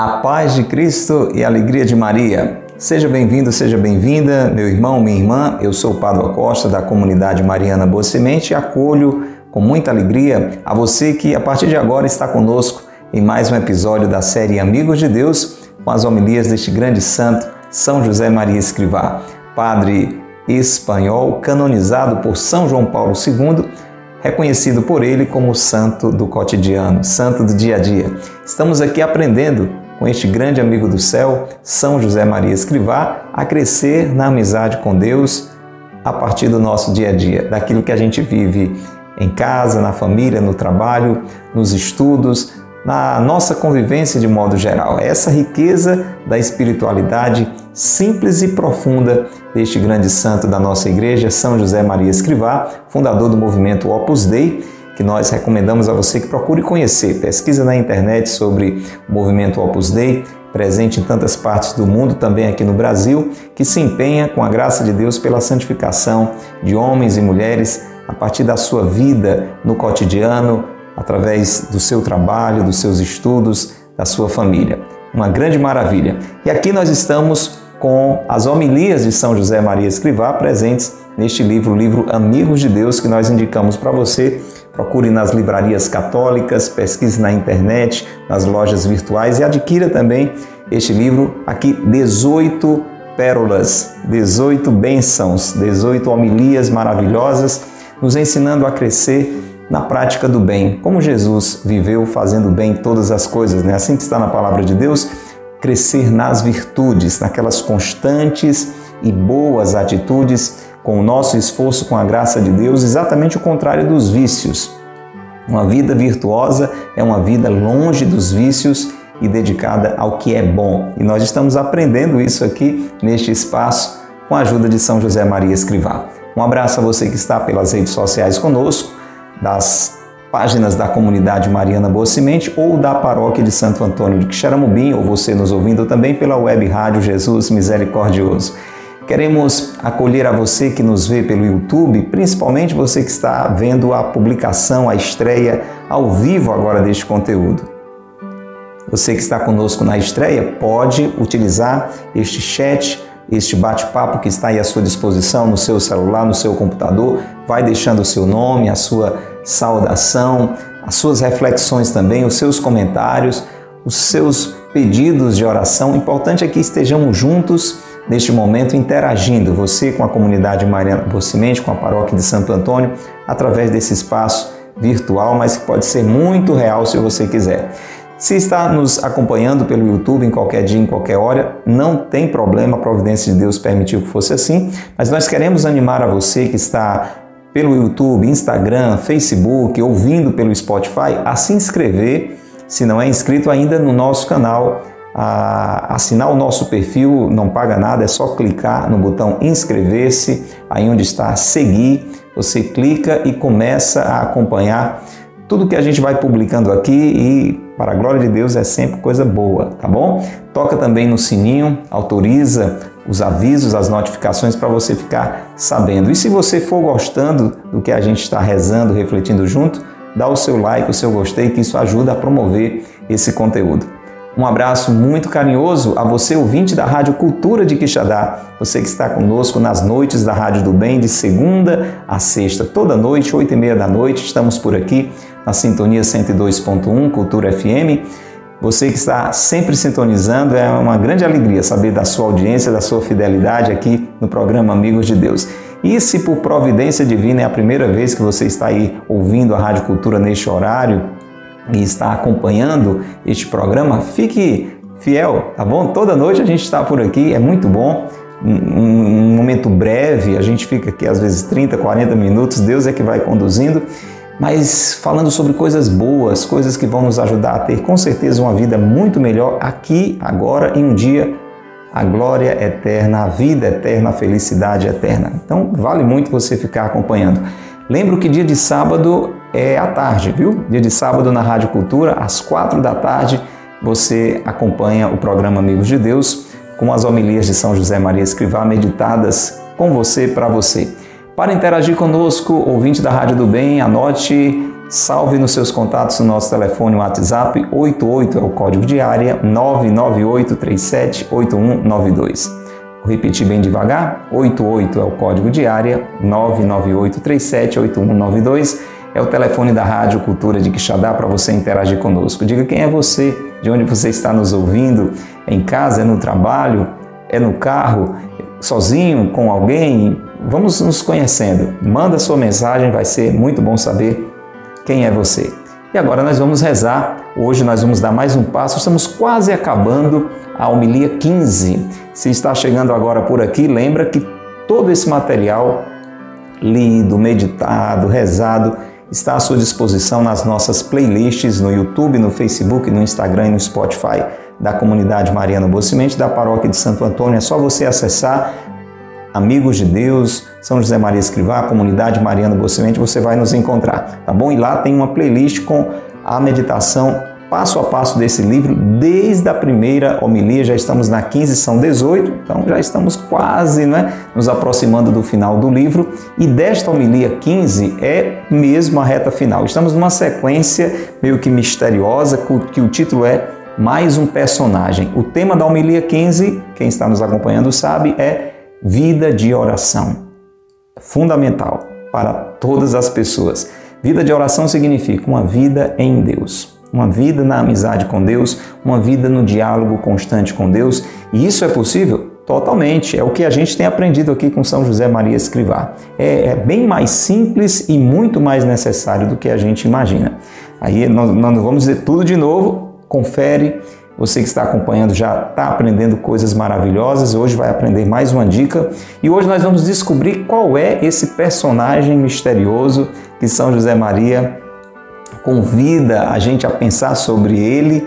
A paz de Cristo e a alegria de Maria. Seja bem-vindo, seja bem-vinda, meu irmão, minha irmã. Eu sou o Padre Costa da comunidade Mariana Boa Semente e acolho com muita alegria a você que a partir de agora está conosco em mais um episódio da série Amigos de Deus com as homilias deste grande santo, São José Maria Escrivá, padre espanhol canonizado por São João Paulo II reconhecido por ele como santo do cotidiano, santo do dia a dia. Estamos aqui aprendendo com este grande amigo do céu, São José Maria Escrivá, a crescer na amizade com Deus a partir do nosso dia a dia, daquilo que a gente vive em casa, na família, no trabalho, nos estudos, na nossa convivência de modo geral. Essa riqueza da espiritualidade simples e profunda deste grande santo da nossa igreja, São José Maria Escrivá, fundador do movimento Opus Dei, que nós recomendamos a você que procure conhecer. Pesquisa na internet sobre o movimento Opus Dei, presente em tantas partes do mundo, também aqui no Brasil, que se empenha com a graça de Deus pela santificação de homens e mulheres a partir da sua vida no cotidiano, através do seu trabalho, dos seus estudos, da sua família. Uma grande maravilha. E aqui nós estamos com as homilias de São José Maria Escrivá presentes neste livro, o livro Amigos de Deus, que nós indicamos para você. Procure nas livrarias católicas, pesquise na internet, nas lojas virtuais e adquira também este livro. Aqui, 18 pérolas, 18 bênçãos, 18 homilias maravilhosas, nos ensinando a crescer na prática do bem, como Jesus viveu fazendo bem todas as coisas, né? Assim que está na palavra de Deus, crescer nas virtudes, naquelas constantes e boas atitudes com o nosso esforço, com a graça de Deus, exatamente o contrário dos vícios. Uma vida virtuosa é uma vida longe dos vícios e dedicada ao que é bom. E nós estamos aprendendo isso aqui neste espaço com a ajuda de São José Maria Escrivá. Um abraço a você que está pelas redes sociais conosco, das páginas da comunidade Mariana Boa Semente ou da paróquia de Santo Antônio de Quixaramubim, ou você nos ouvindo também pela web rádio Jesus Misericordioso. Queremos acolher a você que nos vê pelo YouTube, principalmente você que está vendo a publicação, a estreia ao vivo agora deste conteúdo. Você que está conosco na estreia pode utilizar este chat, este bate-papo que está aí à sua disposição no seu celular, no seu computador. Vai deixando o seu nome, a sua saudação, as suas reflexões também, os seus comentários, os seus pedidos de oração. O importante é que estejamos juntos neste momento interagindo, você com a comunidade Mariana Bocimente, com a paróquia de Santo Antônio, através desse espaço virtual, mas que pode ser muito real se você quiser. Se está nos acompanhando pelo YouTube em qualquer dia, em qualquer hora, não tem problema, a providência de Deus permitiu que fosse assim, mas nós queremos animar a você que está pelo YouTube, Instagram, Facebook, ouvindo pelo Spotify, a se inscrever, se não é inscrito ainda no nosso canal a assinar o nosso perfil, não paga nada, é só clicar no botão inscrever-se, aí onde está seguir, você clica e começa a acompanhar tudo que a gente vai publicando aqui e para a glória de Deus é sempre coisa boa, tá bom? Toca também no sininho, autoriza os avisos, as notificações para você ficar sabendo. E se você for gostando do que a gente está rezando, refletindo junto, dá o seu like, o seu gostei, que isso ajuda a promover esse conteúdo. Um abraço muito carinhoso a você, ouvinte da Rádio Cultura de Quixadá, você que está conosco nas noites da Rádio do Bem, de segunda a sexta, toda noite, oito e meia da noite, estamos por aqui na Sintonia 102.1 Cultura FM. Você que está sempre sintonizando, é uma grande alegria saber da sua audiência, da sua fidelidade aqui no programa Amigos de Deus. E se por providência divina é a primeira vez que você está aí ouvindo a Rádio Cultura neste horário, e está acompanhando este programa, fique fiel, tá bom? Toda noite a gente está por aqui, é muito bom. Um, um momento breve, a gente fica aqui às vezes 30, 40 minutos, Deus é que vai conduzindo, mas falando sobre coisas boas, coisas que vão nos ajudar a ter com certeza uma vida muito melhor aqui, agora e um dia a glória eterna, a vida eterna, a felicidade eterna. Então vale muito você ficar acompanhando. Lembro que dia de sábado é à tarde, viu? Dia de sábado na Rádio Cultura, às quatro da tarde, você acompanha o programa Amigos de Deus com as homilias de São José Maria Escrivá meditadas com você para você. Para interagir conosco, ouvinte da Rádio do Bem, anote Salve nos seus contatos o nosso telefone WhatsApp 88 é o código de área 998378192. Vou repetir bem devagar. 88 é o código de área 998378192 é o telefone da Rádio Cultura de Quixadá para você interagir conosco. Diga quem é você, de onde você está nos ouvindo, é em casa, é no trabalho, é no carro, sozinho, com alguém. Vamos nos conhecendo. Manda sua mensagem, vai ser muito bom saber quem é você. E agora nós vamos rezar. Hoje nós vamos dar mais um passo. Estamos quase acabando a homilia 15. Se está chegando agora por aqui, lembra que todo esse material lido, meditado, rezado está à sua disposição nas nossas playlists no YouTube, no Facebook, no Instagram e no Spotify da comunidade Mariana Bocimente da paróquia de Santo Antônio. É só você acessar Amigos de Deus, São José Maria Escrivá, Comunidade Mariana Bocimente, você vai nos encontrar, tá bom? E lá tem uma playlist com a meditação passo a passo desse livro, desde a primeira homilia, já estamos na 15, são 18, então já estamos quase né, nos aproximando do final do livro. E desta homilia 15 é mesmo a reta final. Estamos numa sequência meio que misteriosa, que o título é Mais um Personagem. O tema da homilia 15, quem está nos acompanhando sabe, é Vida de oração. Fundamental para todas as pessoas. Vida de oração significa uma vida em Deus, uma vida na amizade com Deus, uma vida no diálogo constante com Deus. E isso é possível? Totalmente. É o que a gente tem aprendido aqui com São José Maria Escrivá. É, é bem mais simples e muito mais necessário do que a gente imagina. Aí nós, nós vamos dizer tudo de novo. Confere você que está acompanhando já está aprendendo coisas maravilhosas. Hoje vai aprender mais uma dica e hoje nós vamos descobrir qual é esse personagem misterioso que São José Maria convida a gente a pensar sobre ele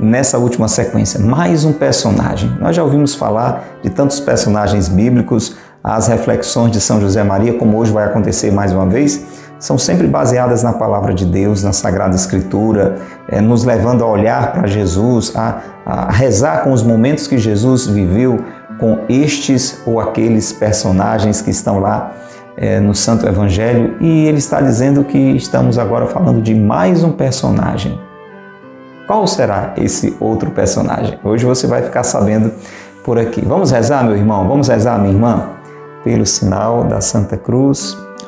nessa última sequência. Mais um personagem. Nós já ouvimos falar de tantos personagens bíblicos, as reflexões de São José Maria, como hoje vai acontecer mais uma vez são sempre baseadas na palavra de Deus, na Sagrada Escritura, é, nos levando a olhar para Jesus, a, a rezar com os momentos que Jesus viveu com estes ou aqueles personagens que estão lá é, no Santo Evangelho. E ele está dizendo que estamos agora falando de mais um personagem. Qual será esse outro personagem? Hoje você vai ficar sabendo por aqui. Vamos rezar, meu irmão? Vamos rezar, minha irmã? Pelo sinal da Santa Cruz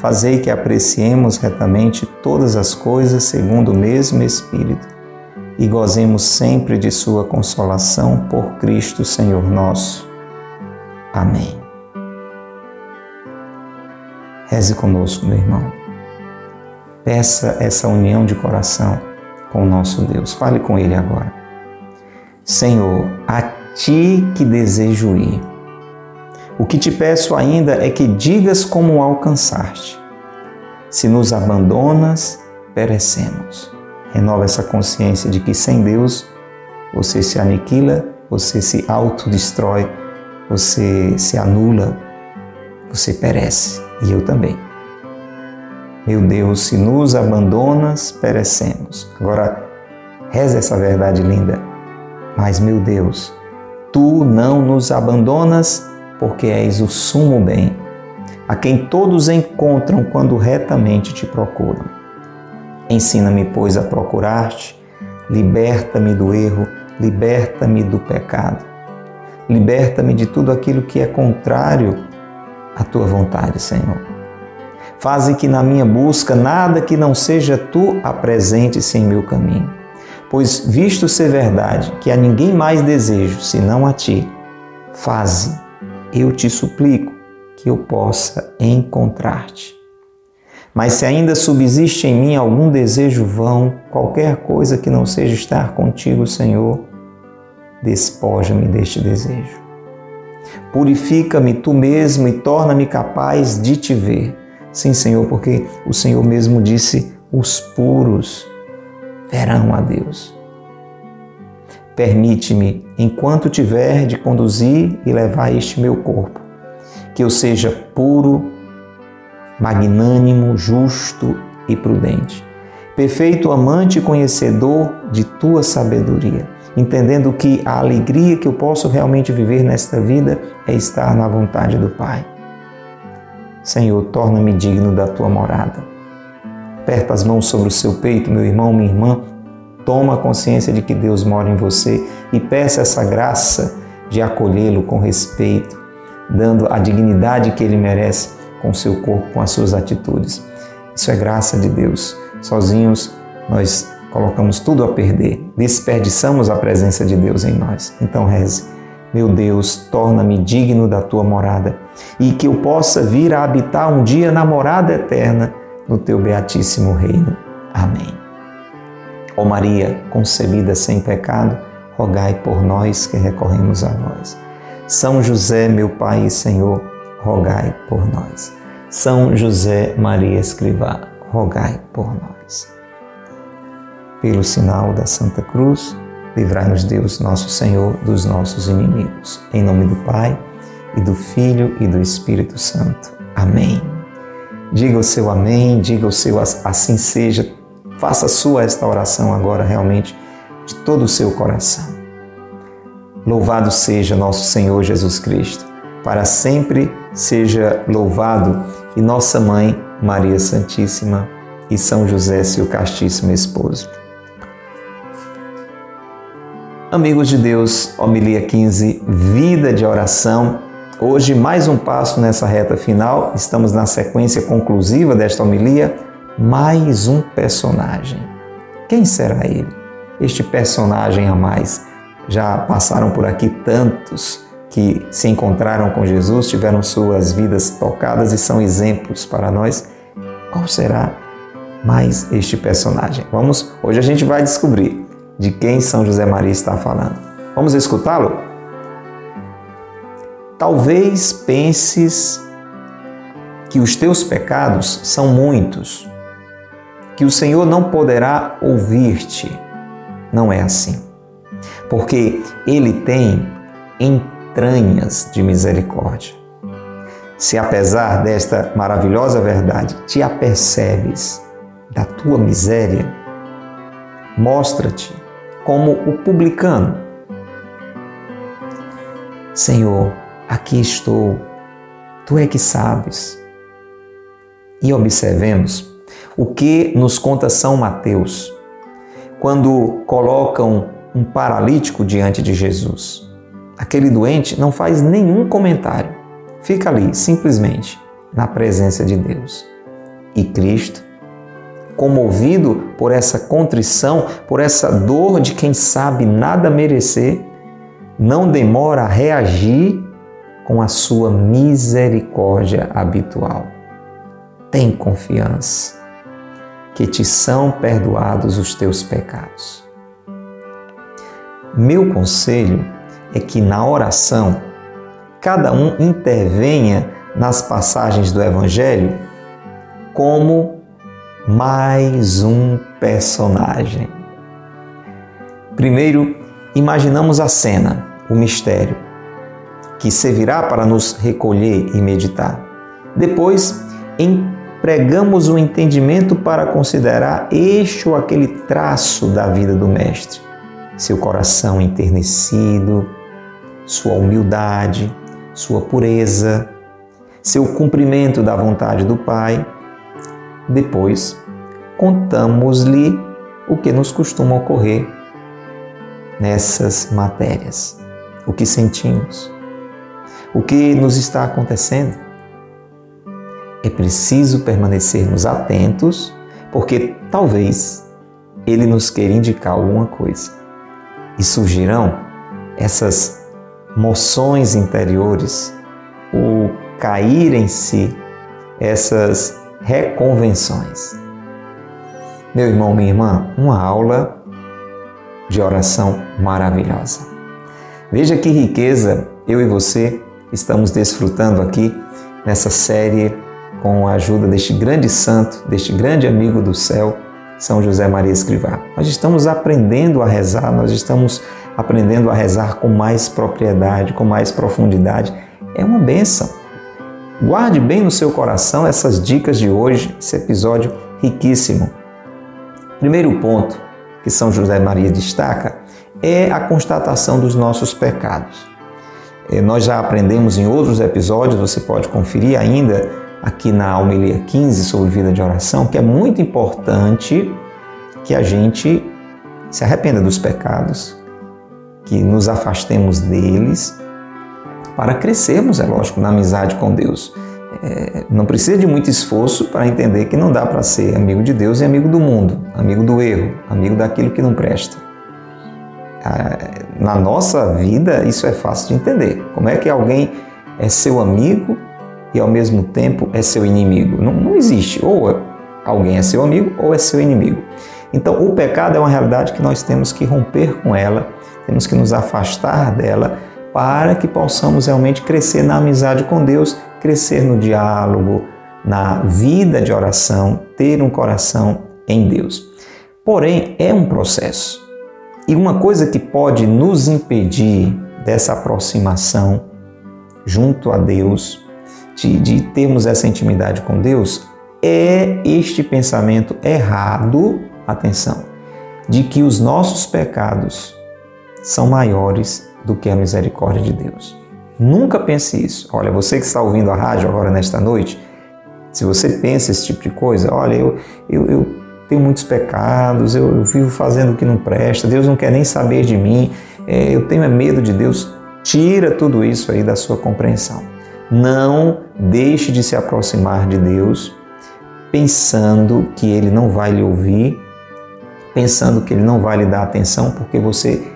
Fazei que apreciemos retamente todas as coisas segundo o mesmo Espírito e gozemos sempre de Sua consolação por Cristo Senhor nosso. Amém. Reze conosco, meu irmão. Peça essa união de coração com o nosso Deus. Fale com Ele agora. Senhor, a Ti que desejo ir o que te peço ainda é que digas como alcançar-te. Se nos abandonas, perecemos. Renova essa consciência de que sem Deus você se aniquila, você se autodestrói, você se anula, você perece. E eu também. Meu Deus, se nos abandonas, perecemos. Agora, reza essa verdade linda. Mas, meu Deus, tu não nos abandonas porque és o sumo bem, a quem todos encontram quando retamente te procuram. Ensina-me, pois, a procurar-te, liberta-me do erro, liberta-me do pecado, liberta-me de tudo aquilo que é contrário à tua vontade, Senhor. Faze que na minha busca nada que não seja tu apresente-se em meu caminho. Pois, visto ser verdade que a ninguém mais desejo senão a ti, faze eu te suplico que eu possa encontrar-te. Mas se ainda subsiste em mim algum desejo vão, qualquer coisa que não seja estar contigo, Senhor, despoja-me deste desejo. Purifica-me tu mesmo e torna-me capaz de te ver. Sim, Senhor, porque o Senhor mesmo disse: os puros verão a Deus. Permite-me, enquanto tiver de conduzir e levar este meu corpo, que eu seja puro, magnânimo, justo e prudente. Perfeito amante e conhecedor de tua sabedoria, entendendo que a alegria que eu posso realmente viver nesta vida é estar na vontade do Pai. Senhor, torna-me digno da tua morada. Aperta as mãos sobre o seu peito, meu irmão, minha irmã. Toma consciência de que Deus mora em você e peça essa graça de acolhê-lo com respeito, dando a dignidade que ele merece com seu corpo, com as suas atitudes. Isso é graça de Deus. Sozinhos nós colocamos tudo a perder, desperdiçamos a presença de Deus em nós. Então reze. Meu Deus, torna-me digno da tua morada e que eu possa vir a habitar um dia na morada eterna no teu beatíssimo reino. Amém. Ó Maria, concebida sem pecado, rogai por nós que recorremos a vós. São José, meu Pai e Senhor, rogai por nós. São José Maria Escrivá, rogai por nós. Pelo sinal da Santa Cruz, livrai-nos Deus, nosso Senhor, dos nossos inimigos. Em nome do Pai, e do Filho e do Espírito Santo. Amém. Diga o seu amém, diga o seu assim seja. Faça sua esta oração agora realmente de todo o seu coração. Louvado seja nosso Senhor Jesus Cristo. Para sempre seja louvado e nossa mãe Maria Santíssima e São José, seu castíssimo esposo. Amigos de Deus, homilia 15, vida de oração Hoje, mais um passo nessa reta final, estamos na sequência conclusiva desta homilia, mais um personagem. Quem será ele? Este personagem a mais. Já passaram por aqui tantos que se encontraram com Jesus, tiveram suas vidas tocadas e são exemplos para nós. Qual será mais este personagem? Vamos, hoje a gente vai descobrir de quem São José Maria está falando. Vamos escutá-lo? Talvez penses que os teus pecados são muitos, que o Senhor não poderá ouvir-te. Não é assim. Porque Ele tem entranhas de misericórdia. Se apesar desta maravilhosa verdade te apercebes da tua miséria, mostra-te como o publicano. Senhor, aqui estou, tu é que sabes. E observemos o que nos conta São Mateus quando colocam um paralítico diante de Jesus. Aquele doente não faz nenhum comentário, fica ali simplesmente na presença de Deus. E Cristo, comovido por essa contrição, por essa dor de quem sabe nada merecer, não demora a reagir com a sua misericórdia habitual. Tem confiança que te são perdoados os teus pecados. Meu conselho é que na oração cada um intervenha nas passagens do Evangelho como mais um personagem. Primeiro, imaginamos a cena, o mistério que servirá para nos recolher e meditar. Depois, empregamos o entendimento para considerar este ou aquele traço da vida do Mestre, seu coração enternecido, sua humildade, sua pureza, seu cumprimento da vontade do Pai. Depois, contamos-lhe o que nos costuma ocorrer nessas matérias, o que sentimos, o que nos está acontecendo. É preciso permanecermos atentos, porque talvez ele nos queira indicar alguma coisa. E surgirão essas moções interiores, o cair em si, essas reconvenções. Meu irmão, minha irmã, uma aula de oração maravilhosa. Veja que riqueza eu e você estamos desfrutando aqui nessa série com a ajuda deste grande santo, deste grande amigo do céu, São José Maria Escrivá. Nós estamos aprendendo a rezar, nós estamos aprendendo a rezar com mais propriedade, com mais profundidade. É uma benção. Guarde bem no seu coração essas dicas de hoje, esse episódio riquíssimo. Primeiro ponto que São José Maria destaca é a constatação dos nossos pecados. É, nós já aprendemos em outros episódios, você pode conferir ainda aqui na homilia 15 sobre vida de oração, que é muito importante que a gente se arrependa dos pecados, que nos afastemos deles para crescermos, é lógico, na amizade com Deus. É, não precisa de muito esforço para entender que não dá para ser amigo de Deus e amigo do mundo, amigo do erro, amigo daquilo que não presta. Ah, na nossa vida, isso é fácil de entender. Como é que alguém é seu amigo e ao mesmo tempo é seu inimigo? Não, não existe. Ou alguém é seu amigo ou é seu inimigo. Então, o pecado é uma realidade que nós temos que romper com ela, temos que nos afastar dela para que possamos realmente crescer na amizade com Deus, crescer no diálogo, na vida de oração, ter um coração em Deus. Porém, é um processo. E uma coisa que pode nos impedir dessa aproximação junto a Deus, de, de termos essa intimidade com Deus, é este pensamento errado, atenção, de que os nossos pecados são maiores do que a misericórdia de Deus. Nunca pense isso. Olha, você que está ouvindo a rádio agora nesta noite, se você pensa esse tipo de coisa, olha, eu, eu, eu tenho muitos pecados, eu, eu, vivo fazendo o que não presta, Deus não quer nem saber de mim, é, eu tenho medo de Deus. Tira tudo isso aí da sua compreensão. Não deixe de se aproximar de Deus pensando que Ele não vai lhe ouvir, pensando que Ele não vai lhe dar atenção porque você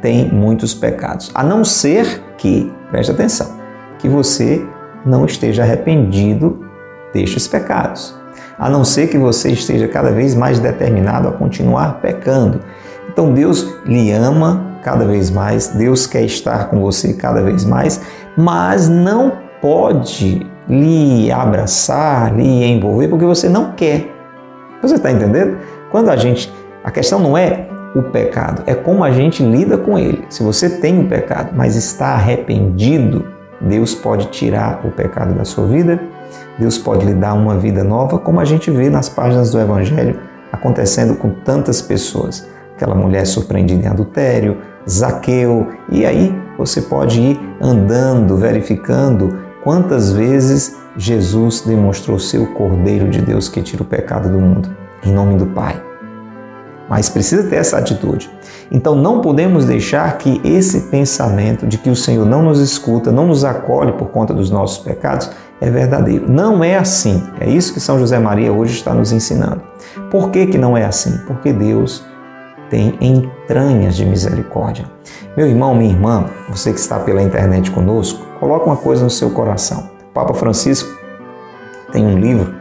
tem muitos pecados. A não ser que, preste atenção, que você não esteja arrependido destes pecados. A não ser que você esteja cada vez mais determinado a continuar pecando. Então Deus lhe ama cada vez mais, Deus quer estar com você cada vez mais, mas não pode lhe abraçar, lhe envolver, porque você não quer. Você está entendendo? Quando a gente. A questão não é o pecado, é como a gente lida com ele. Se você tem um pecado, mas está arrependido, Deus pode tirar o pecado da sua vida, Deus pode lhe dar uma vida nova, como a gente vê nas páginas do Evangelho acontecendo com tantas pessoas. Aquela mulher surpreendida em adultério, Zaqueu, e aí você pode ir andando, verificando quantas vezes Jesus demonstrou ser o Cordeiro de Deus que tira o pecado do mundo. Em nome do Pai mas precisa ter essa atitude. Então não podemos deixar que esse pensamento de que o Senhor não nos escuta, não nos acolhe por conta dos nossos pecados, é verdadeiro. Não é assim. É isso que São José Maria hoje está nos ensinando. Por que, que não é assim? Porque Deus tem entranhas de misericórdia. Meu irmão, minha irmã, você que está pela internet conosco, coloca uma coisa no seu coração. O Papa Francisco tem um livro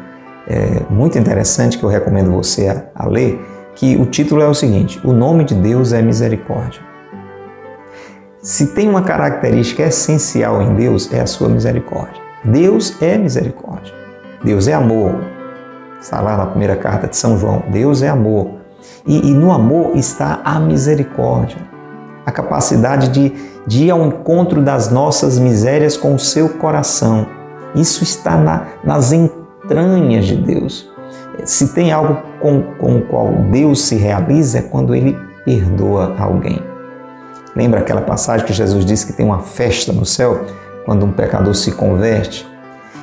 é, muito interessante que eu recomendo você a, a ler, que o título é o seguinte: O nome de Deus é misericórdia. Se tem uma característica essencial em Deus, é a sua misericórdia. Deus é misericórdia. Deus é amor. Está lá na primeira carta de São João. Deus é amor. E, e no amor está a misericórdia. A capacidade de, de ir ao encontro das nossas misérias com o seu coração. Isso está na, nas entranhas de Deus. Se tem algo com, com o qual Deus se realiza, é quando ele perdoa alguém. Lembra aquela passagem que Jesus disse que tem uma festa no céu quando um pecador se converte?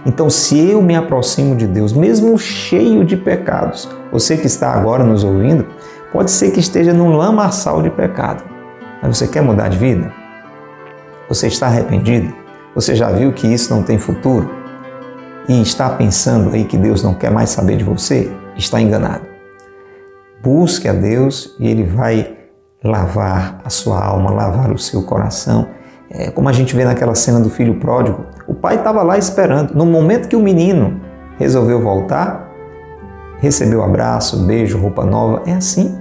Então, se eu me aproximo de Deus, mesmo cheio de pecados, você que está agora nos ouvindo, pode ser que esteja num lamaçal de pecado, mas você quer mudar de vida? Você está arrependido? Você já viu que isso não tem futuro? e está pensando aí que Deus não quer mais saber de você, está enganado. Busque a Deus e Ele vai lavar a sua alma, lavar o seu coração. É, como a gente vê naquela cena do filho pródigo, o pai estava lá esperando. No momento que o menino resolveu voltar, recebeu abraço, beijo, roupa nova. É assim.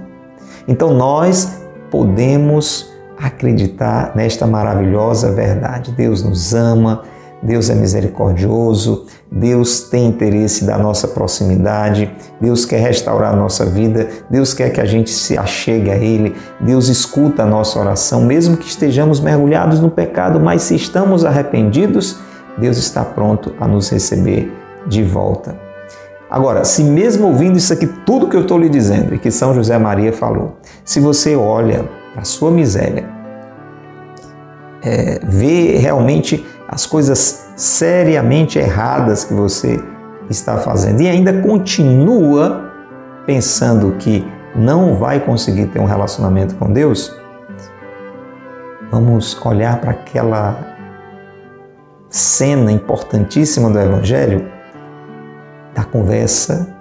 Então nós podemos acreditar nesta maravilhosa verdade. Deus nos ama, Deus é misericordioso, Deus tem interesse da nossa proximidade, Deus quer restaurar a nossa vida, Deus quer que a gente se achegue a Ele, Deus escuta a nossa oração, mesmo que estejamos mergulhados no pecado, mas se estamos arrependidos, Deus está pronto a nos receber de volta. Agora, se mesmo ouvindo isso aqui, tudo que eu estou lhe dizendo e que São José Maria falou, se você olha para a sua miséria, é, vê realmente as coisas seriamente erradas que você está fazendo e ainda continua pensando que não vai conseguir ter um relacionamento com Deus, vamos olhar para aquela cena importantíssima do Evangelho da conversa,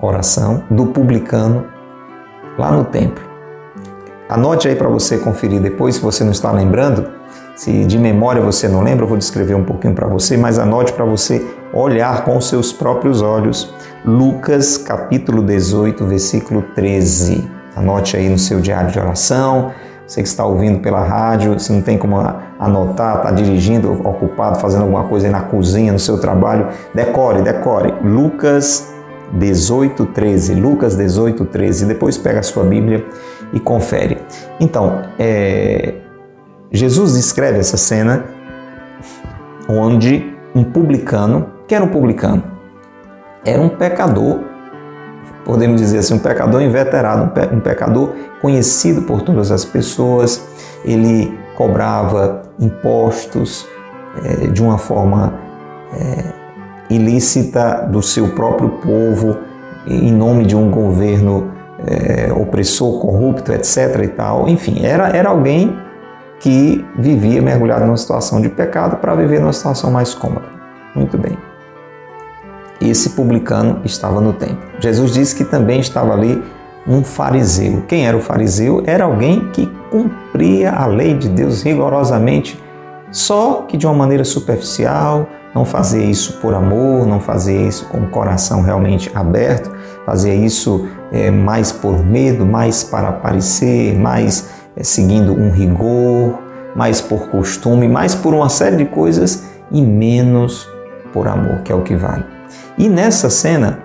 oração do publicano lá no templo. Anote aí para você conferir depois, se você não está lembrando. Se de memória você não lembra, eu vou descrever um pouquinho para você, mas anote para você olhar com seus próprios olhos. Lucas capítulo 18, versículo 13. Anote aí no seu diário de oração. Você que está ouvindo pela rádio, se não tem como anotar, está dirigindo, ocupado, fazendo alguma coisa aí na cozinha, no seu trabalho, decore, decore. Lucas 18, 13. Lucas 18, 13. Depois pega a sua Bíblia e confere. Então, é, Jesus descreve essa cena onde um publicano, que era um publicano, era um pecador, podemos dizer assim, um pecador inveterado, um pecador conhecido por todas as pessoas, ele cobrava impostos é, de uma forma é, ilícita do seu próprio povo, em nome de um governo é, opressor, corrupto, etc. e tal. Enfim, era, era alguém que vivia mergulhado numa situação de pecado para viver numa situação mais cômoda. Muito bem. Esse publicano estava no templo. Jesus disse que também estava ali um fariseu. Quem era o fariseu? Era alguém que cumpria a lei de Deus rigorosamente, só que de uma maneira superficial, não fazia isso por amor, não fazia isso com o coração realmente aberto, fazia isso é, mais por medo, mais para aparecer, mais é, seguindo um rigor, mais por costume, mais por uma série de coisas e menos por amor, que é o que vale. E nessa cena,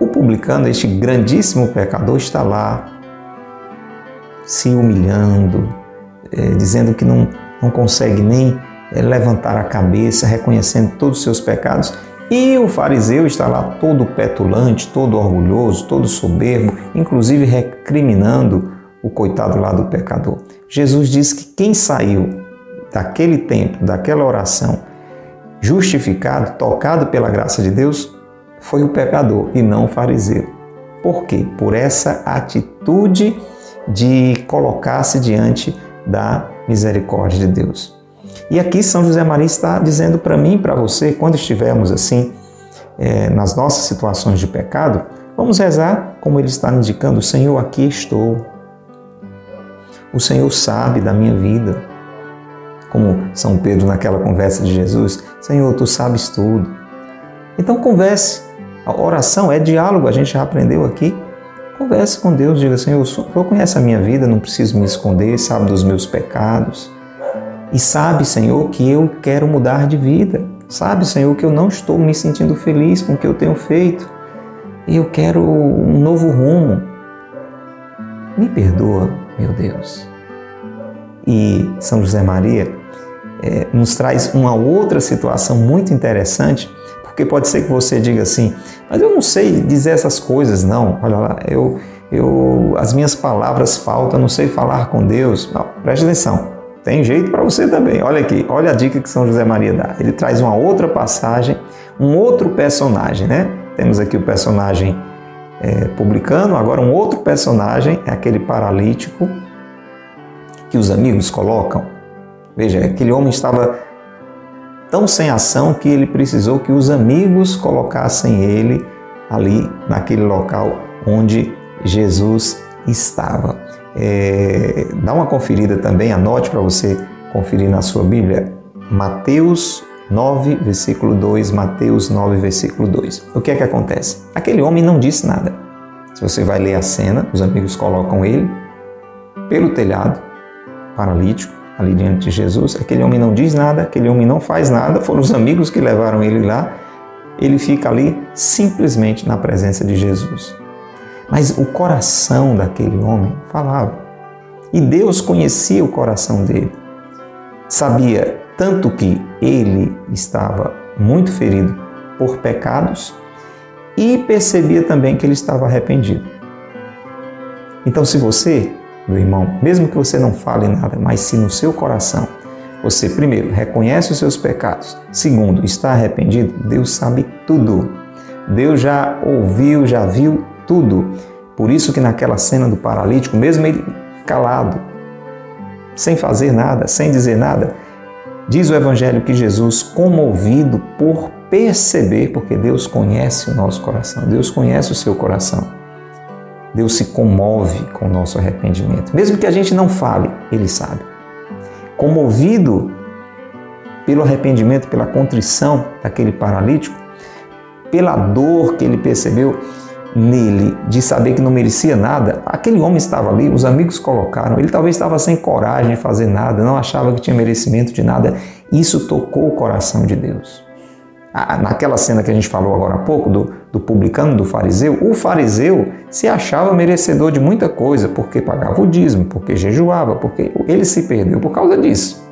o publicano, este grandíssimo pecador, está lá se humilhando, é, dizendo que não, não consegue nem é, levantar a cabeça, reconhecendo todos os seus pecados. E o fariseu está lá todo petulante, todo orgulhoso, todo soberbo, inclusive recriminando o coitado lá do pecador. Jesus diz que quem saiu daquele tempo, daquela oração, justificado, tocado pela graça de Deus, foi o pecador e não o fariseu. Por quê? Por essa atitude de colocar-se diante da misericórdia de Deus. E aqui São José Maria está dizendo para mim e para você, quando estivermos assim, é, nas nossas situações de pecado, vamos rezar como ele está indicando: Senhor, aqui estou. O Senhor sabe da minha vida. Como São Pedro naquela conversa de Jesus: Senhor, tu sabes tudo. Então converse. A oração é diálogo, a gente já aprendeu aqui. Converse com Deus, diga: Senhor, o Senhor conhece a minha vida, não preciso me esconder, sabe dos meus pecados. E sabe, Senhor, que eu quero mudar de vida. Sabe, Senhor, que eu não estou me sentindo feliz com o que eu tenho feito. E eu quero um novo rumo. Me perdoa, meu Deus. E São José Maria é, nos traz uma outra situação muito interessante, porque pode ser que você diga assim, mas eu não sei dizer essas coisas, não. Olha lá, eu, eu, as minhas palavras faltam, não sei falar com Deus. Não, preste atenção. Tem jeito para você também. Olha aqui, olha a dica que São José Maria dá. Ele traz uma outra passagem, um outro personagem, né? Temos aqui o personagem é, publicano, agora um outro personagem é aquele paralítico que os amigos colocam. Veja, aquele homem estava tão sem ação que ele precisou que os amigos colocassem ele ali naquele local onde Jesus estava. É, dá uma conferida também, anote para você conferir na sua Bíblia, Mateus 9, versículo 2, Mateus 9, versículo 2. O que é que acontece? Aquele homem não disse nada. Se você vai ler a cena, os amigos colocam ele pelo telhado, paralítico, ali diante de Jesus. Aquele homem não diz nada, aquele homem não faz nada, foram os amigos que levaram ele lá. Ele fica ali simplesmente na presença de Jesus. Mas o coração daquele homem falava. E Deus conhecia o coração dele. Sabia tanto que ele estava muito ferido por pecados e percebia também que ele estava arrependido. Então, se você meu irmão, mesmo que você não fale nada, mas se no seu coração você, primeiro, reconhece os seus pecados, segundo, está arrependido, Deus sabe tudo. Deus já ouviu, já viu tudo. Por isso que naquela cena do paralítico, mesmo ele calado, sem fazer nada, sem dizer nada, diz o Evangelho que Jesus, comovido por perceber, porque Deus conhece o nosso coração, Deus conhece o seu coração, Deus se comove com o nosso arrependimento. Mesmo que a gente não fale, Ele sabe. Comovido pelo arrependimento, pela contrição daquele paralítico, pela dor que ele percebeu nele de saber que não merecia nada, aquele homem estava ali, os amigos colocaram, ele talvez estava sem coragem de fazer nada, não achava que tinha merecimento de nada. Isso tocou o coração de Deus naquela cena que a gente falou agora há pouco, do, do publicano, do fariseu, o fariseu se achava merecedor de muita coisa, porque pagava o dízimo, porque jejuava, porque ele se perdeu por causa disso.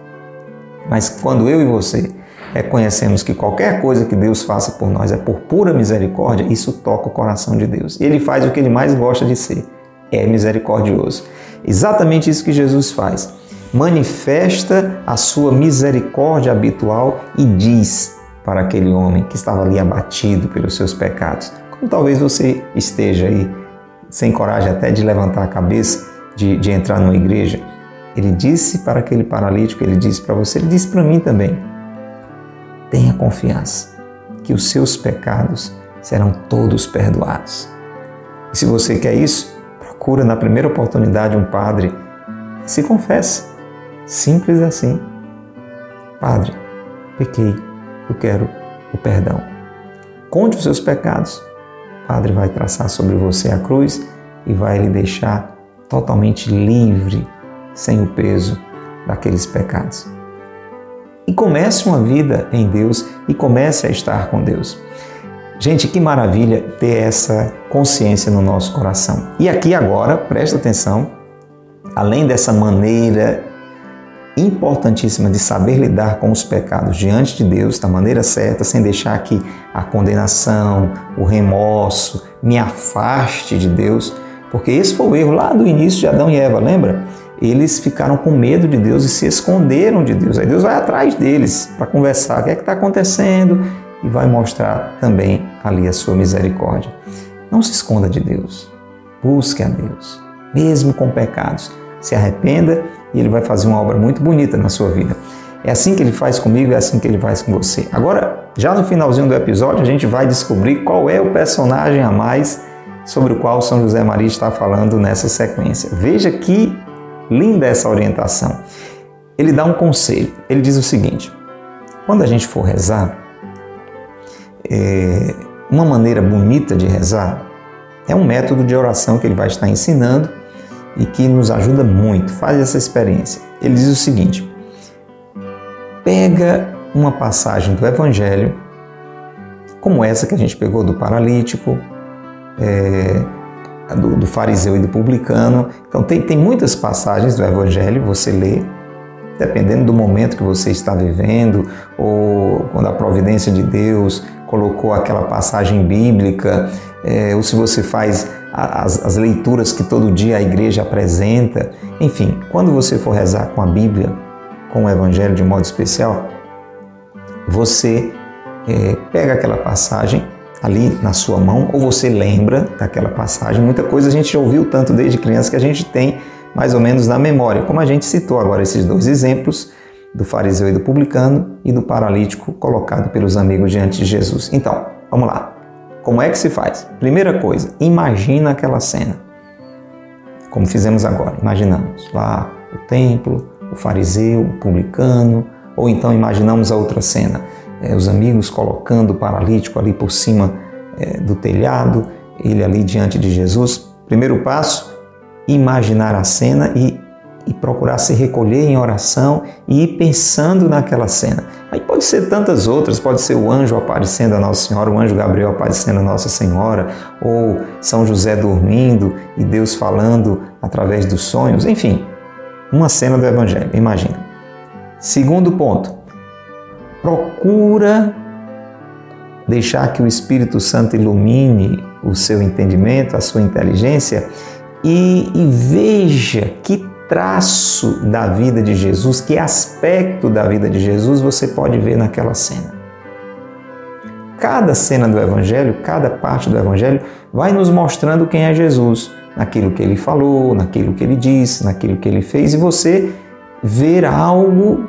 Mas quando eu e você reconhecemos que qualquer coisa que Deus faça por nós é por pura misericórdia, isso toca o coração de Deus. Ele faz o que ele mais gosta de ser, é misericordioso. Exatamente isso que Jesus faz. Manifesta a sua misericórdia habitual e diz: para aquele homem que estava ali abatido pelos seus pecados. Como talvez você esteja aí sem coragem até de levantar a cabeça, de, de entrar numa igreja. Ele disse para aquele paralítico, ele disse para você, ele disse para mim também: tenha confiança que os seus pecados serão todos perdoados. E se você quer isso, procura na primeira oportunidade um padre e se confesse. Simples assim. Padre, pequei eu quero o perdão. Conte os seus pecados. O Padre vai traçar sobre você a cruz e vai lhe deixar totalmente livre, sem o peso daqueles pecados. E comece uma vida em Deus e comece a estar com Deus. Gente, que maravilha ter essa consciência no nosso coração. E aqui agora, presta atenção, além dessa maneira importantíssima de saber lidar com os pecados diante de Deus da maneira certa, sem deixar que a condenação, o remorso me afaste de Deus, porque esse foi o erro lá do início de Adão e Eva, lembra? Eles ficaram com medo de Deus e se esconderam de Deus. Aí Deus vai atrás deles para conversar o que é que está acontecendo e vai mostrar também ali a sua misericórdia. Não se esconda de Deus. Busque a Deus, mesmo com pecados. Se arrependa e ele vai fazer uma obra muito bonita na sua vida. É assim que ele faz comigo, é assim que ele faz com você. Agora, já no finalzinho do episódio, a gente vai descobrir qual é o personagem a mais sobre o qual São José Maria está falando nessa sequência. Veja que linda essa orientação. Ele dá um conselho. Ele diz o seguinte: quando a gente for rezar, é, uma maneira bonita de rezar é um método de oração que ele vai estar ensinando e que nos ajuda muito. Faz essa experiência. Ele diz o seguinte: pega uma passagem do Evangelho, como essa que a gente pegou do paralítico, é, do, do, fariseu e do publicano. Então, tem, tem muitas passagens do Evangelho, você lê, dependendo do momento que você está vivendo, ou quando a providência de Deus colocou aquela passagem bíblica, é, ou se você faz as, as leituras que todo dia a igreja apresenta. Enfim, quando você for rezar com a Bíblia, com o Evangelho de modo especial, você é, pega aquela passagem ali na sua mão, ou você lembra daquela passagem. Muita coisa a gente já ouviu tanto desde criança que a gente tem mais ou menos na memória, como a gente citou agora esses dois exemplos do fariseu e do publicano e do paralítico colocado pelos amigos diante de Jesus. Então, vamos lá. Como é que se faz? Primeira coisa, imagina aquela cena. Como fizemos agora, imaginamos lá o templo, o fariseu, o publicano, ou então imaginamos a outra cena, é, os amigos colocando o paralítico ali por cima é, do telhado, ele ali diante de Jesus. Primeiro passo, imaginar a cena e e procurar se recolher em oração e ir pensando naquela cena. Aí pode ser tantas outras, pode ser o anjo aparecendo a Nossa Senhora, o anjo Gabriel aparecendo a Nossa Senhora, ou São José dormindo e Deus falando através dos sonhos, enfim, uma cena do Evangelho, imagina. Segundo ponto, procura deixar que o Espírito Santo ilumine o seu entendimento, a sua inteligência e, e veja que traço da vida de Jesus, que aspecto da vida de Jesus você pode ver naquela cena. Cada cena do Evangelho, cada parte do Evangelho vai nos mostrando quem é Jesus, naquilo que ele falou, naquilo que ele disse, naquilo que ele fez, e você ver algo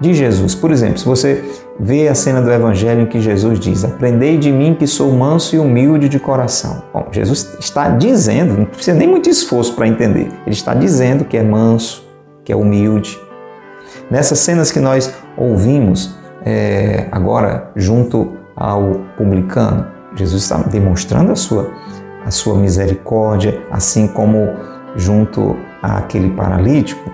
de Jesus. Por exemplo, se você vê a cena do Evangelho em que Jesus diz: Aprendei de mim que sou manso e humilde de coração. Bom, Jesus está dizendo, não precisa nem muito esforço para entender, ele está dizendo que é manso, que é humilde. Nessas cenas que nós ouvimos é, agora, junto ao publicano, Jesus está demonstrando a sua, a sua misericórdia, assim como junto àquele paralítico.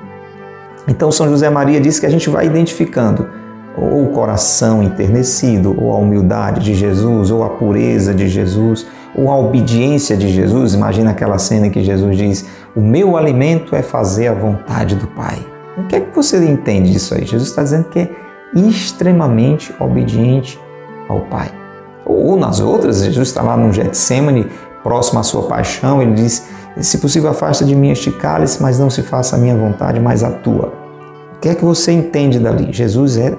Então, São José Maria diz que a gente vai identificando ou o coração enternecido, ou a humildade de Jesus, ou a pureza de Jesus, ou a obediência de Jesus. Imagina aquela cena em que Jesus diz: O meu alimento é fazer a vontade do Pai. O que é que você entende disso aí? Jesus está dizendo que é extremamente obediente ao Pai. Ou nas outras, Jesus está lá no Getsemane, próximo à sua paixão, ele diz: Se possível, afasta de mim este cálice, mas não se faça a minha vontade, mas a tua. O que é que você entende dali? Jesus é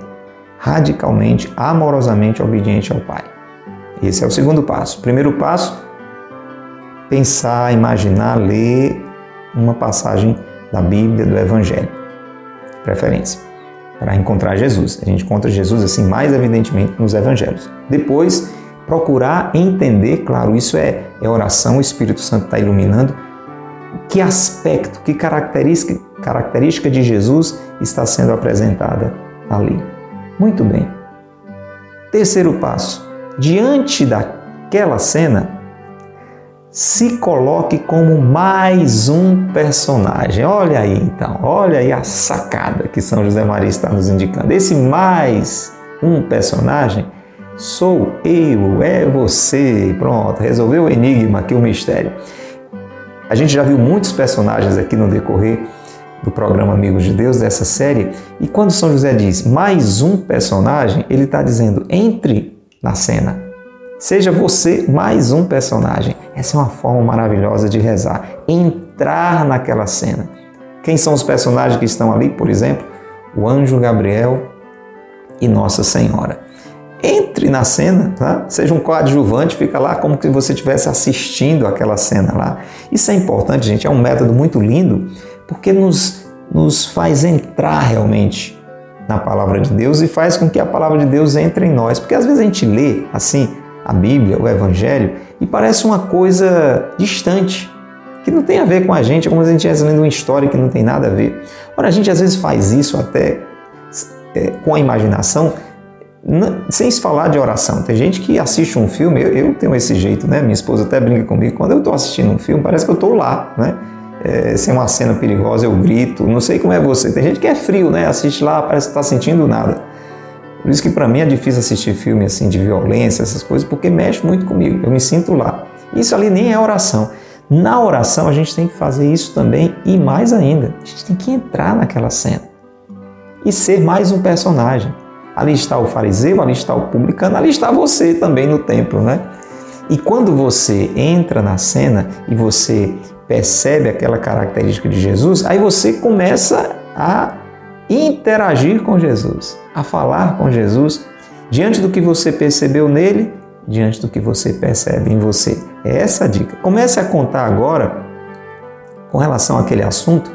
radicalmente, amorosamente obediente ao Pai. Esse é o segundo passo. primeiro passo, pensar, imaginar, ler uma passagem da Bíblia, do Evangelho. Preferência. Para encontrar Jesus. A gente encontra Jesus assim mais evidentemente nos Evangelhos. Depois, procurar entender, claro, isso é, é oração, o Espírito Santo está iluminando, que aspecto, que característica, característica de Jesus está sendo apresentada ali. Muito bem. Terceiro passo: diante daquela cena, se coloque como mais um personagem. Olha aí então, olha aí a sacada que São José Maria está nos indicando. Esse mais um personagem sou eu, é você. Pronto, resolveu o enigma aqui, o mistério. A gente já viu muitos personagens aqui no decorrer do programa Amigos de Deus, dessa série. E quando São José diz mais um personagem, ele está dizendo entre na cena. Seja você mais um personagem. Essa é uma forma maravilhosa de rezar. Entrar naquela cena. Quem são os personagens que estão ali? Por exemplo, o anjo Gabriel e Nossa Senhora. Entre na cena, tá? seja um coadjuvante, fica lá como se você estivesse assistindo aquela cena lá. Isso é importante, gente, é um método muito lindo porque nos, nos faz entrar realmente na palavra de Deus e faz com que a palavra de Deus entre em nós. Porque às vezes a gente lê assim a Bíblia, o Evangelho, e parece uma coisa distante, que não tem a ver com a gente, é como se a gente estivesse lendo uma história que não tem nada a ver. Ora, a gente às vezes faz isso até é, com a imaginação, sem se falar de oração. Tem gente que assiste um filme, eu, eu tenho esse jeito, né? Minha esposa até brinca comigo, quando eu estou assistindo um filme, parece que eu estou lá, né? É, se é uma cena perigosa, eu grito. Não sei como é você. Tem gente que é frio, né? Assiste lá, parece que está sentindo nada. Por isso que para mim é difícil assistir filme assim de violência, essas coisas, porque mexe muito comigo. Eu me sinto lá. Isso ali nem é oração. Na oração a gente tem que fazer isso também e mais ainda, a gente tem que entrar naquela cena e ser mais um personagem. Ali está o fariseu, ali está o publicano, ali está você também no templo, né? E quando você entra na cena e você percebe aquela característica de Jesus, aí você começa a interagir com Jesus, a falar com Jesus diante do que você percebeu nele, diante do que você percebe em você. É essa a dica. Comece a contar agora com relação àquele assunto,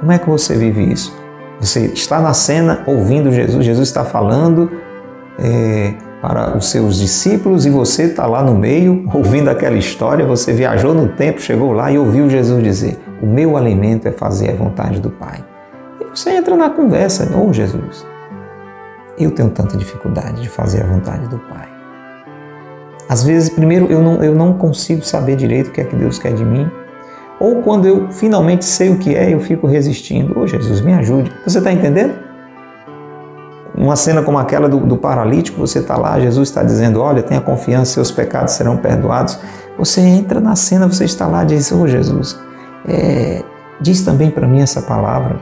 como é que você vive isso? Você está na cena ouvindo Jesus, Jesus está falando. É, para os seus discípulos e você está lá no meio ouvindo aquela história. Você viajou no tempo, chegou lá e ouviu Jesus dizer: O meu alimento é fazer a vontade do Pai. E você entra na conversa: Ô oh, Jesus, eu tenho tanta dificuldade de fazer a vontade do Pai. Às vezes, primeiro, eu não, eu não consigo saber direito o que é que Deus quer de mim. Ou quando eu finalmente sei o que é, eu fico resistindo. Ô oh, Jesus, me ajude. Você está entendendo? Uma cena como aquela do, do paralítico, você está lá, Jesus está dizendo: Olha, tenha confiança, seus pecados serão perdoados. Você entra na cena, você está lá e diz: Ô oh, Jesus, é, diz também para mim essa palavra,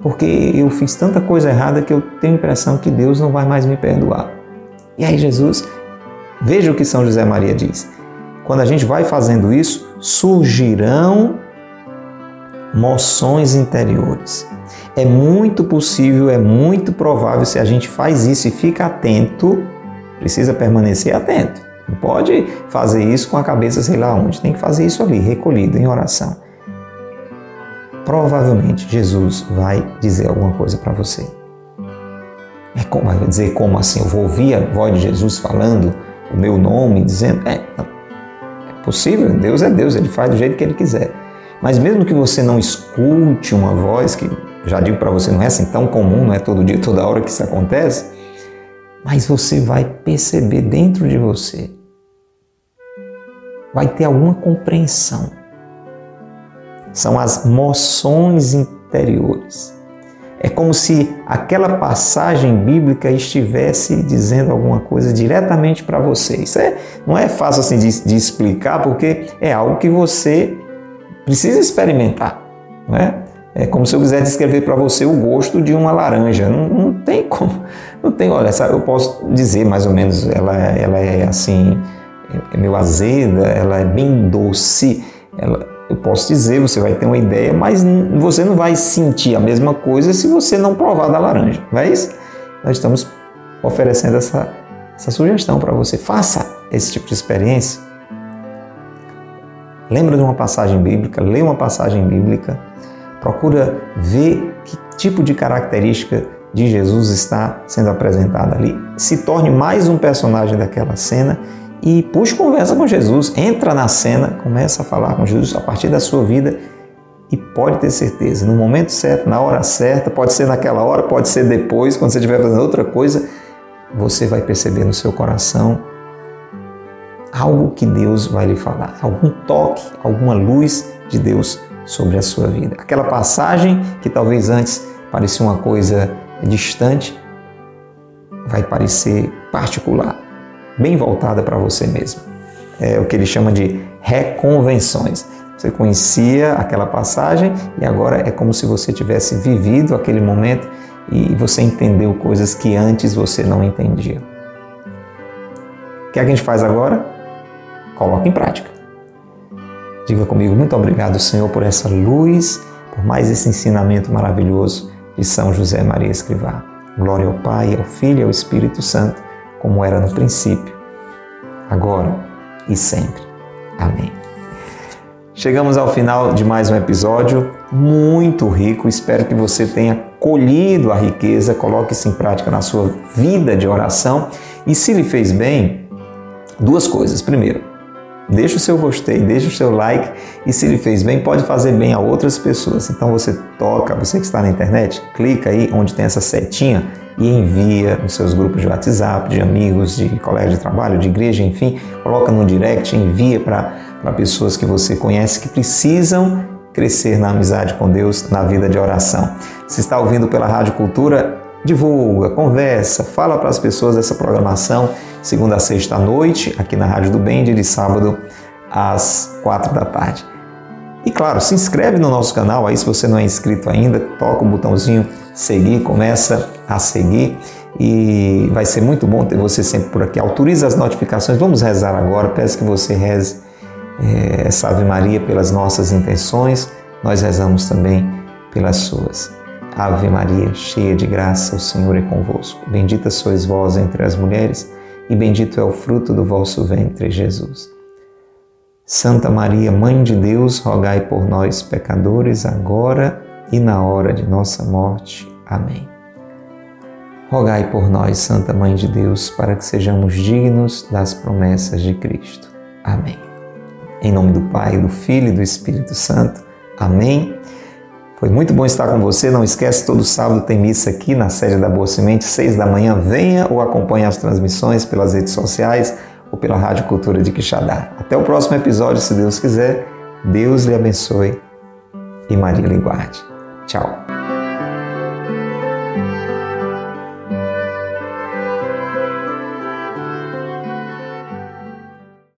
porque eu fiz tanta coisa errada que eu tenho a impressão que Deus não vai mais me perdoar. E aí, Jesus, veja o que São José Maria diz. Quando a gente vai fazendo isso, surgirão moções interiores. É muito possível, é muito provável, se a gente faz isso e fica atento, precisa permanecer atento. Não pode fazer isso com a cabeça sei lá onde, tem que fazer isso ali, recolhido, em oração. Provavelmente Jesus vai dizer alguma coisa para você. É como, vai dizer como assim? Eu vou ouvir a voz de Jesus falando o meu nome, dizendo. É, é possível, Deus é Deus, Ele faz do jeito que Ele quiser. Mas mesmo que você não escute uma voz, que já digo para você, não é assim tão comum, não é todo dia, toda hora que isso acontece, mas você vai perceber dentro de você, vai ter alguma compreensão. São as moções interiores. É como se aquela passagem bíblica estivesse dizendo alguma coisa diretamente para você. Isso é, não é fácil assim de, de explicar, porque é algo que você precisa experimentar. Não é? como se eu quisesse descrever para você o gosto de uma laranja. Não, não, tem como. Não tem, olha, eu posso dizer mais ou menos, ela, ela é assim, é meio azeda, ela é bem doce. Ela, eu posso dizer, você vai ter uma ideia, mas você não vai sentir a mesma coisa se você não provar da laranja. Não é isso? Nós estamos oferecendo essa, essa sugestão para você. Faça esse tipo de experiência Lembra de uma passagem bíblica, lê uma passagem bíblica, procura ver que tipo de característica de Jesus está sendo apresentada ali. Se torne mais um personagem daquela cena e puxe conversa com Jesus. Entra na cena, começa a falar com Jesus a partir da sua vida e pode ter certeza, no momento certo, na hora certa, pode ser naquela hora, pode ser depois, quando você estiver fazendo outra coisa, você vai perceber no seu coração algo que Deus vai lhe falar, algum toque, alguma luz de Deus sobre a sua vida. Aquela passagem que talvez antes parecia uma coisa distante, vai parecer particular, bem voltada para você mesmo. É o que ele chama de reconvenções. Você conhecia aquela passagem e agora é como se você tivesse vivido aquele momento e você entendeu coisas que antes você não entendia. O que, é a gente faz agora? Coloque em prática. Diga comigo, muito obrigado, Senhor, por essa luz, por mais esse ensinamento maravilhoso de São José Maria Escrivá. Glória ao Pai, ao Filho e ao Espírito Santo, como era no princípio, agora e sempre. Amém. Chegamos ao final de mais um episódio muito rico. Espero que você tenha colhido a riqueza, coloque isso em prática na sua vida de oração. E se lhe fez bem, duas coisas. Primeiro, Deixa o seu gostei, deixa o seu like e se ele fez bem, pode fazer bem a outras pessoas. Então você toca, você que está na internet, clica aí onde tem essa setinha e envia nos seus grupos de WhatsApp, de amigos, de colegas de trabalho, de igreja, enfim, coloca no direct, envia para pessoas que você conhece que precisam crescer na amizade com Deus, na vida de oração. Se está ouvindo pela Rádio Cultura, divulga, conversa, fala para as pessoas dessa programação, segunda a sexta à noite, aqui na Rádio do Bem, de sábado às quatro da tarde. E claro, se inscreve no nosso canal aí se você não é inscrito ainda, toca o botãozinho seguir, começa a seguir e vai ser muito bom ter você sempre por aqui. Autoriza as notificações. Vamos rezar agora. Peço que você reze é, essa Ave Maria pelas nossas intenções. Nós rezamos também pelas suas. Ave Maria, cheia de graça, o Senhor é convosco. Bendita sois vós entre as mulheres, e bendito é o fruto do vosso ventre, Jesus. Santa Maria, Mãe de Deus, rogai por nós, pecadores, agora e na hora de nossa morte. Amém. Rogai por nós, Santa Mãe de Deus, para que sejamos dignos das promessas de Cristo. Amém. Em nome do Pai, do Filho e do Espírito Santo. Amém. Foi muito bom estar com você. Não esquece, todo sábado tem missa aqui na sede da Boa Semente, seis da manhã. Venha ou acompanhe as transmissões pelas redes sociais ou pela Rádio Cultura de Quixadá. Até o próximo episódio, se Deus quiser. Deus lhe abençoe e Maria lhe guarde. Tchau.